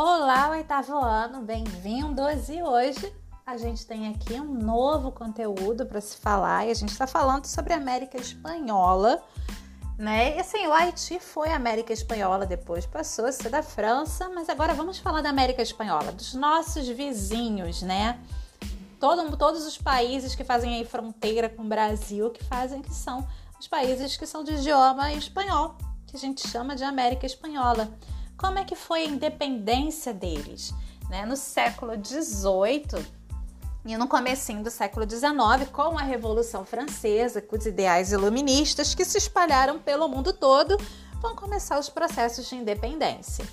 Olá, oitavo ano, bem-vindos! E hoje a gente tem aqui um novo conteúdo para se falar e a gente está falando sobre a América Espanhola, né? E assim, o Haiti foi a América Espanhola, depois passou a ser da França, mas agora vamos falar da América Espanhola, dos nossos vizinhos, né? Todo, todos os países que fazem aí fronteira com o Brasil, que fazem que são os países que são de idioma espanhol, que a gente chama de América Espanhola como é que foi a independência deles? Né? No século XVIII e no comecinho do século XIX, com a Revolução Francesa, com os ideais iluministas que se espalharam pelo mundo todo, vão começar os processos de independência.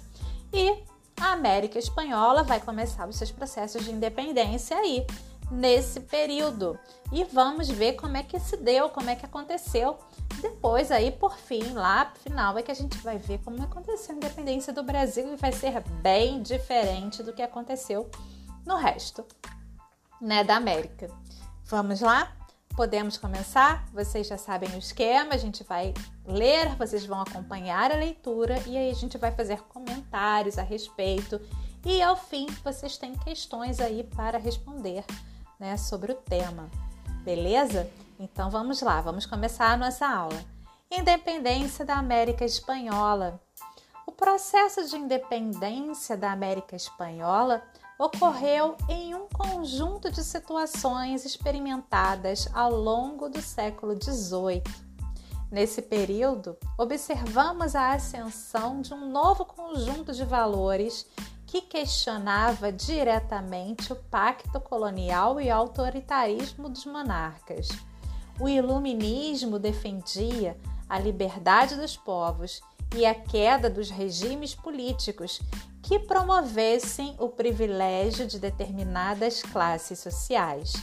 E a América Espanhola vai começar os seus processos de independência aí, nesse período. E vamos ver como é que se deu, como é que aconteceu depois, aí, por fim, lá pro final, é que a gente vai ver como aconteceu a independência do Brasil e vai ser bem diferente do que aconteceu no resto né, da América. Vamos lá? Podemos começar? Vocês já sabem o esquema, a gente vai ler, vocês vão acompanhar a leitura e aí a gente vai fazer comentários a respeito. E ao fim, vocês têm questões aí para responder né, sobre o tema, beleza? Então vamos lá, vamos começar a nossa aula. Independência da América Espanhola. O processo de independência da América Espanhola ocorreu em um conjunto de situações experimentadas ao longo do século XVIII. Nesse período, observamos a ascensão de um novo conjunto de valores que questionava diretamente o pacto colonial e autoritarismo dos monarcas. O iluminismo defendia a liberdade dos povos e a queda dos regimes políticos que promovessem o privilégio de determinadas classes sociais.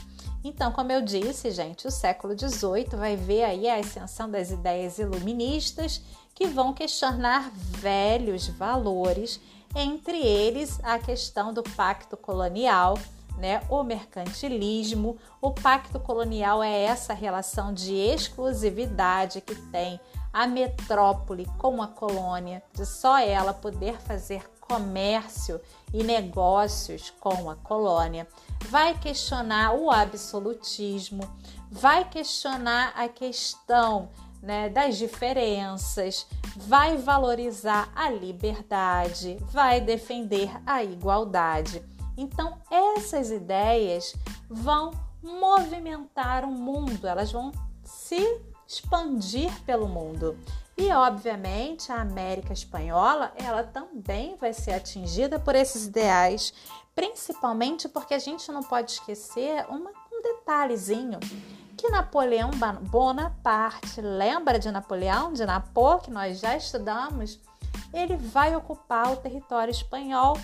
Então, como eu disse, gente, o século XVIII vai ver aí a ascensão das ideias iluministas que vão questionar velhos valores, entre eles a questão do pacto colonial né? O mercantilismo, o pacto colonial é essa relação de exclusividade que tem a metrópole com a colônia, de só ela poder fazer comércio e negócios com a colônia. Vai questionar o absolutismo, vai questionar a questão né, das diferenças, vai valorizar a liberdade, vai defender a igualdade. Então, essas ideias vão movimentar o mundo, elas vão se expandir pelo mundo. E obviamente a América Espanhola, ela também vai ser atingida por esses ideais, principalmente porque a gente não pode esquecer uma, um detalhezinho que Napoleão Bonaparte, lembra de Napoleão, de Napô, que nós já estudamos, ele vai ocupar o território espanhol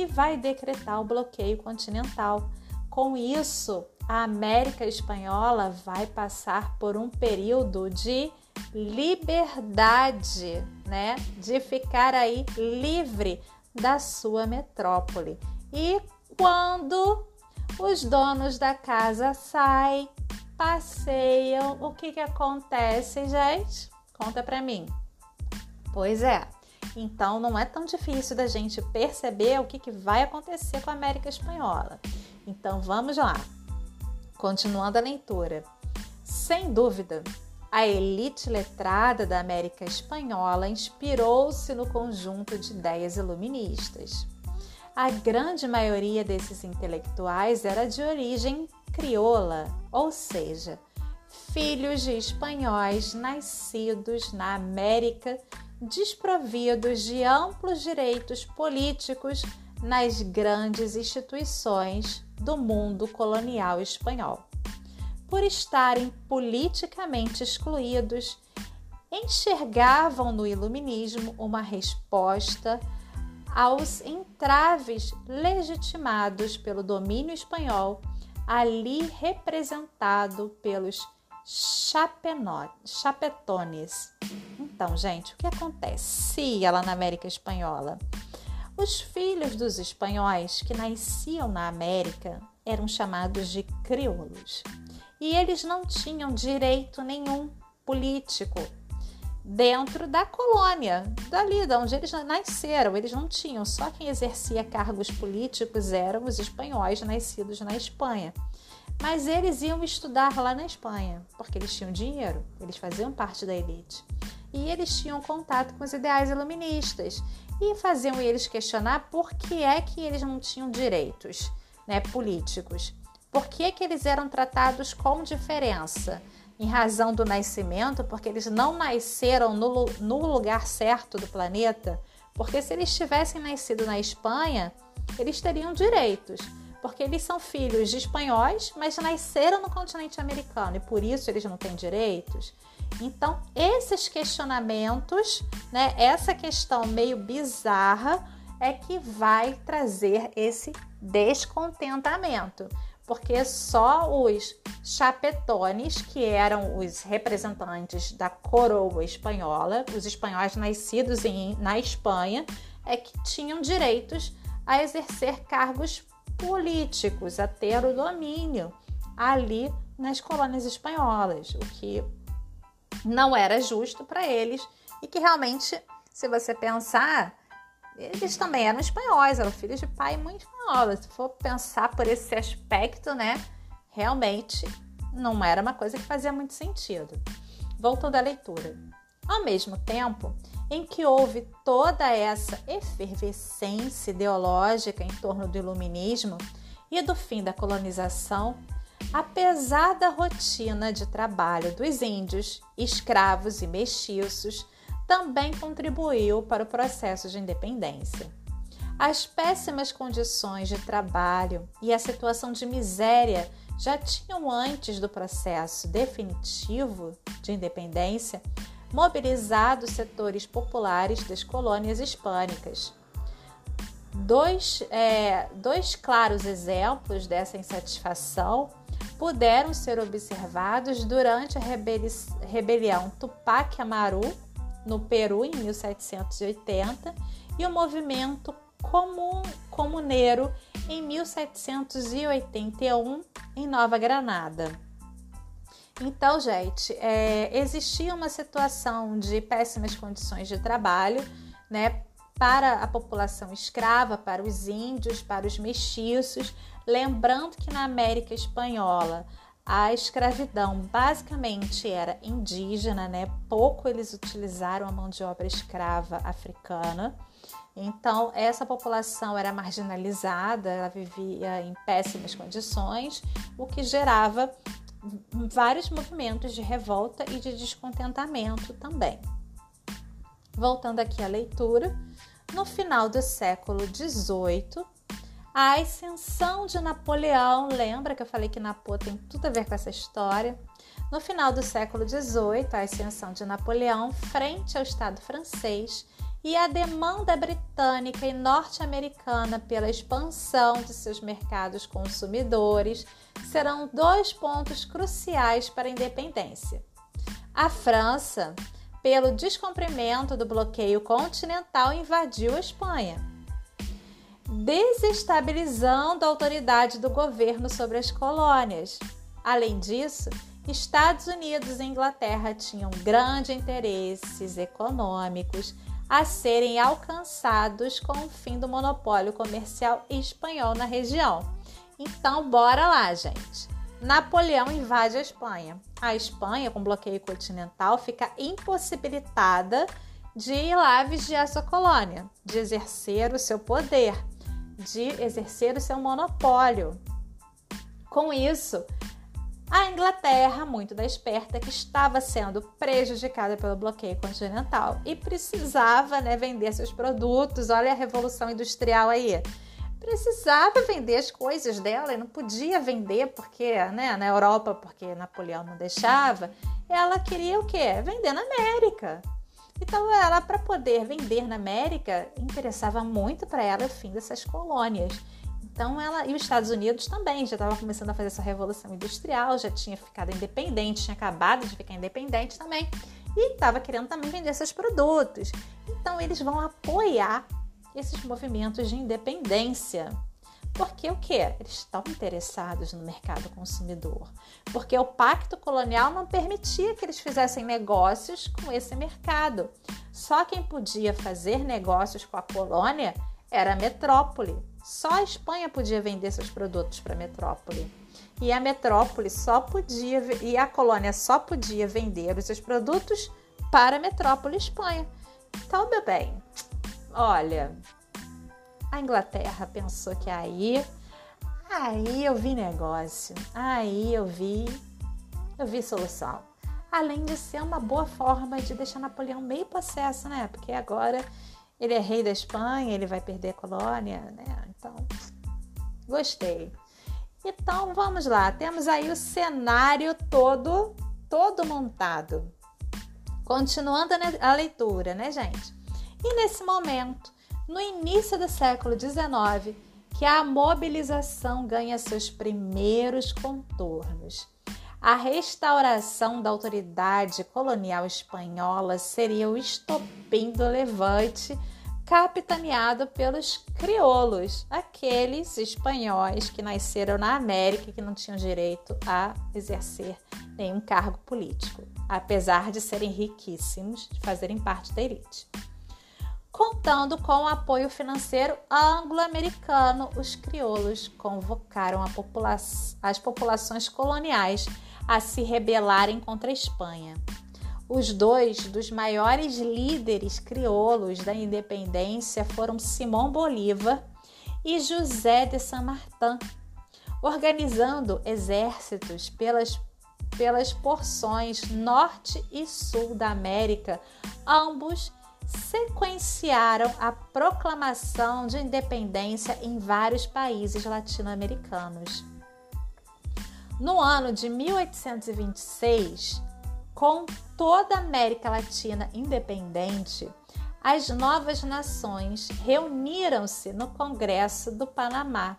e vai decretar o bloqueio continental. Com isso, a América Espanhola vai passar por um período de liberdade, né? De ficar aí livre da sua metrópole. E quando os donos da casa saem, passeiam, o que que acontece, gente? Conta pra mim. Pois é, então não é tão difícil da gente perceber o que, que vai acontecer com a América Espanhola. Então vamos lá. Continuando a leitura. Sem dúvida, a elite letrada da América Espanhola inspirou-se no conjunto de ideias iluministas. A grande maioria desses intelectuais era de origem crioula, ou seja, filhos de espanhóis nascidos na América desprovidos de amplos direitos políticos nas grandes instituições do mundo colonial espanhol. Por estarem politicamente excluídos, enxergavam no iluminismo uma resposta aos entraves legitimados pelo domínio espanhol, ali representado pelos chapetones. Então, gente, o que acontecia lá na América Espanhola? Os filhos dos espanhóis que nasciam na América eram chamados de crioulos e eles não tinham direito nenhum político. dentro da colônia, dali de onde eles nasceram. Eles não tinham, só quem exercia cargos políticos eram os espanhóis nascidos na Espanha. Mas eles iam estudar lá na Espanha, porque eles tinham dinheiro, eles faziam parte da elite. E eles tinham contato com os ideais iluministas e faziam eles questionar por que é que eles não tinham direitos né, políticos. Por que, que eles eram tratados com diferença? Em razão do nascimento, porque eles não nasceram no, no lugar certo do planeta? Porque se eles tivessem nascido na Espanha, eles teriam direitos porque eles são filhos de espanhóis, mas nasceram no continente americano e por isso eles não têm direitos. Então, esses questionamentos, né, essa questão meio bizarra é que vai trazer esse descontentamento, porque só os chapetones, que eram os representantes da coroa espanhola, os espanhóis nascidos em, na Espanha, é que tinham direitos a exercer cargos políticos a ter o domínio ali nas colônias espanholas, o que não era justo para eles e que realmente, se você pensar, eles também eram espanhóis, eram filhos de pai e mãe espanhola. Se for pensar por esse aspecto, né, realmente não era uma coisa que fazia muito sentido. Voltando à leitura. Ao mesmo tempo, em que houve toda essa efervescência ideológica em torno do iluminismo e do fim da colonização, a pesada rotina de trabalho dos índios, escravos e mestiços também contribuiu para o processo de independência. As péssimas condições de trabalho e a situação de miséria já tinham antes do processo definitivo de independência mobilizado setores populares das colônias hispânicas. Dois, é, dois claros exemplos dessa insatisfação puderam ser observados durante a rebelião Tupac Amaru, no Peru, em 1780, e o movimento Comun, Comuneiro, em 1781, em Nova Granada. Então, gente, é, existia uma situação de péssimas condições de trabalho, né, para a população escrava, para os índios, para os mestiços. Lembrando que na América Espanhola a escravidão basicamente era indígena, né? Pouco eles utilizaram a mão de obra escrava africana. Então, essa população era marginalizada, ela vivia em péssimas condições, o que gerava vários movimentos de revolta e de descontentamento também. Voltando aqui à leitura, no final do século XVIII, a ascensão de Napoleão, lembra que eu falei que Napô tem tudo a ver com essa história? No final do século XVIII, a ascensão de Napoleão frente ao Estado francês e a demanda britânica e norte-americana pela expansão de seus mercados consumidores serão dois pontos cruciais para a independência. A França, pelo descumprimento do bloqueio continental, invadiu a Espanha, desestabilizando a autoridade do governo sobre as colônias. Além disso, Estados Unidos e Inglaterra tinham grandes interesses econômicos a serem alcançados com o fim do monopólio comercial espanhol na região. Então, bora lá, gente. Napoleão invade a Espanha. A Espanha, com bloqueio continental, fica impossibilitada de ir lá vigiar sua colônia, de exercer o seu poder, de exercer o seu monopólio. Com isso, a Inglaterra, muito da esperta, que estava sendo prejudicada pelo bloqueio continental e precisava né, vender seus produtos. Olha a revolução industrial aí. Precisava vender as coisas dela e não podia vender porque, né, na Europa, porque Napoleão não deixava. Ela queria o quê? Vender na América. Então, ela, para poder vender na América, interessava muito para ela o fim dessas colônias. Então ela e os Estados Unidos também já estava começando a fazer essa revolução industrial, já tinha ficado independente, tinha acabado de ficar independente também e estava querendo também vender seus produtos. Então eles vão apoiar esses movimentos de independência. Porque o que? Eles estão interessados no mercado consumidor. Porque o pacto colonial não permitia que eles fizessem negócios com esse mercado. Só quem podia fazer negócios com a colônia era a metrópole. Só a Espanha podia vender seus produtos para a metrópole. E a metrópole só podia e a colônia só podia vender os seus produtos para a metrópole Espanha. Então, meu bem, olha, a Inglaterra pensou que aí, aí eu vi negócio, aí eu vi, eu vi solução. Além de ser uma boa forma de deixar Napoleão meio possesso, né? Porque agora ele é rei da Espanha, ele vai perder a colônia, né? Então, gostei. Então, vamos lá. Temos aí o cenário todo, todo montado. Continuando a leitura, né, gente? E nesse momento, no início do século XIX, que a mobilização ganha seus primeiros contornos. A restauração da autoridade colonial espanhola seria o estopim do levante capitaneado pelos crioulos, aqueles espanhóis que nasceram na América e que não tinham direito a exercer nenhum cargo político, apesar de serem riquíssimos, de fazerem parte da elite. Contando com o apoio financeiro anglo-americano, os crioulos convocaram popula as populações coloniais a se rebelarem contra a Espanha. Os dois dos maiores líderes crioulos da independência foram Simão Bolívar e José de San Martin, organizando exércitos pelas, pelas porções norte e sul da América, ambos sequenciaram a proclamação de independência em vários países latino-americanos. No ano de 1826, com toda a América Latina independente, as novas nações reuniram-se no Congresso do Panamá.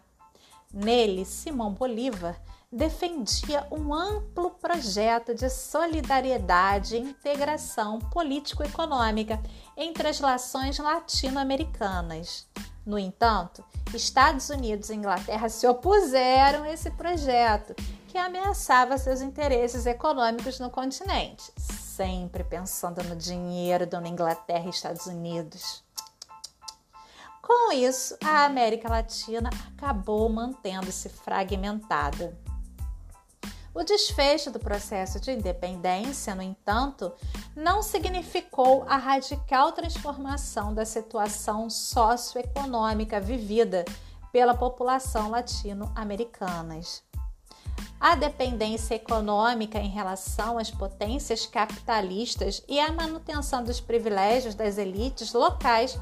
Nele, Simão Bolívar defendia um amplo projeto de solidariedade e integração político-econômica entre as relações latino-americanas. No entanto, Estados Unidos e Inglaterra se opuseram a esse projeto, que ameaçava seus interesses econômicos no continente, sempre pensando no dinheiro da Inglaterra e Estados Unidos. Com isso, a América Latina acabou mantendo-se fragmentada. O desfecho do processo de independência, no entanto, não significou a radical transformação da situação socioeconômica vivida pela população latino-americana. A dependência econômica em relação às potências capitalistas e a manutenção dos privilégios das elites locais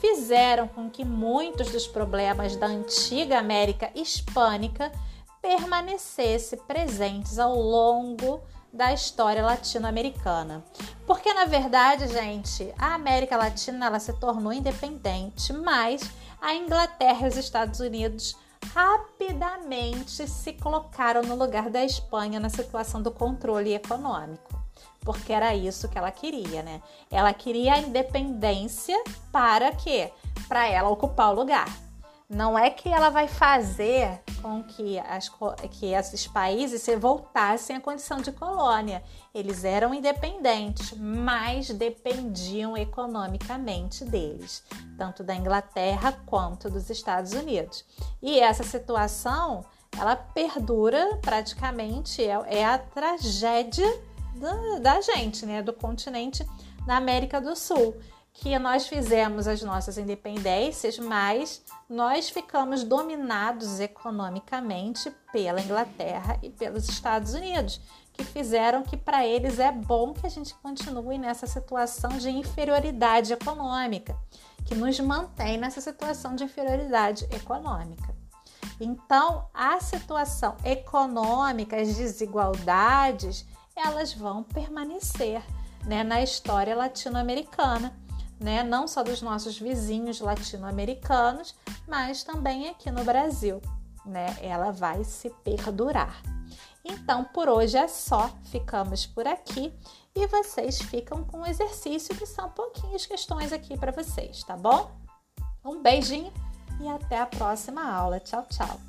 fizeram com que muitos dos problemas da antiga América hispânica permanecesse presentes ao longo da história latino-americana. Porque na verdade, gente, a América Latina ela se tornou independente, mas a Inglaterra e os Estados Unidos rapidamente se colocaram no lugar da Espanha na situação do controle econômico. Porque era isso que ela queria, né? Ela queria a independência para quê? Para ela ocupar o lugar. Não é que ela vai fazer com que, as, que esses países se voltassem à condição de colônia. Eles eram independentes, mas dependiam economicamente deles, tanto da Inglaterra quanto dos Estados Unidos. E essa situação, ela perdura praticamente, é, é a tragédia da, da gente, né, do continente da América do Sul que nós fizemos as nossas independências, mas nós ficamos dominados economicamente pela Inglaterra e pelos Estados Unidos, que fizeram que para eles é bom que a gente continue nessa situação de inferioridade econômica, que nos mantém nessa situação de inferioridade econômica. Então, a situação econômica, as desigualdades, elas vão permanecer né, na história latino-americana né? Não só dos nossos vizinhos latino-americanos, mas também aqui no Brasil, né? Ela vai se perdurar. Então, por hoje é só, ficamos por aqui e vocês ficam com o exercício que são pouquinhas questões aqui para vocês, tá bom? Um beijinho e até a próxima aula. Tchau, tchau!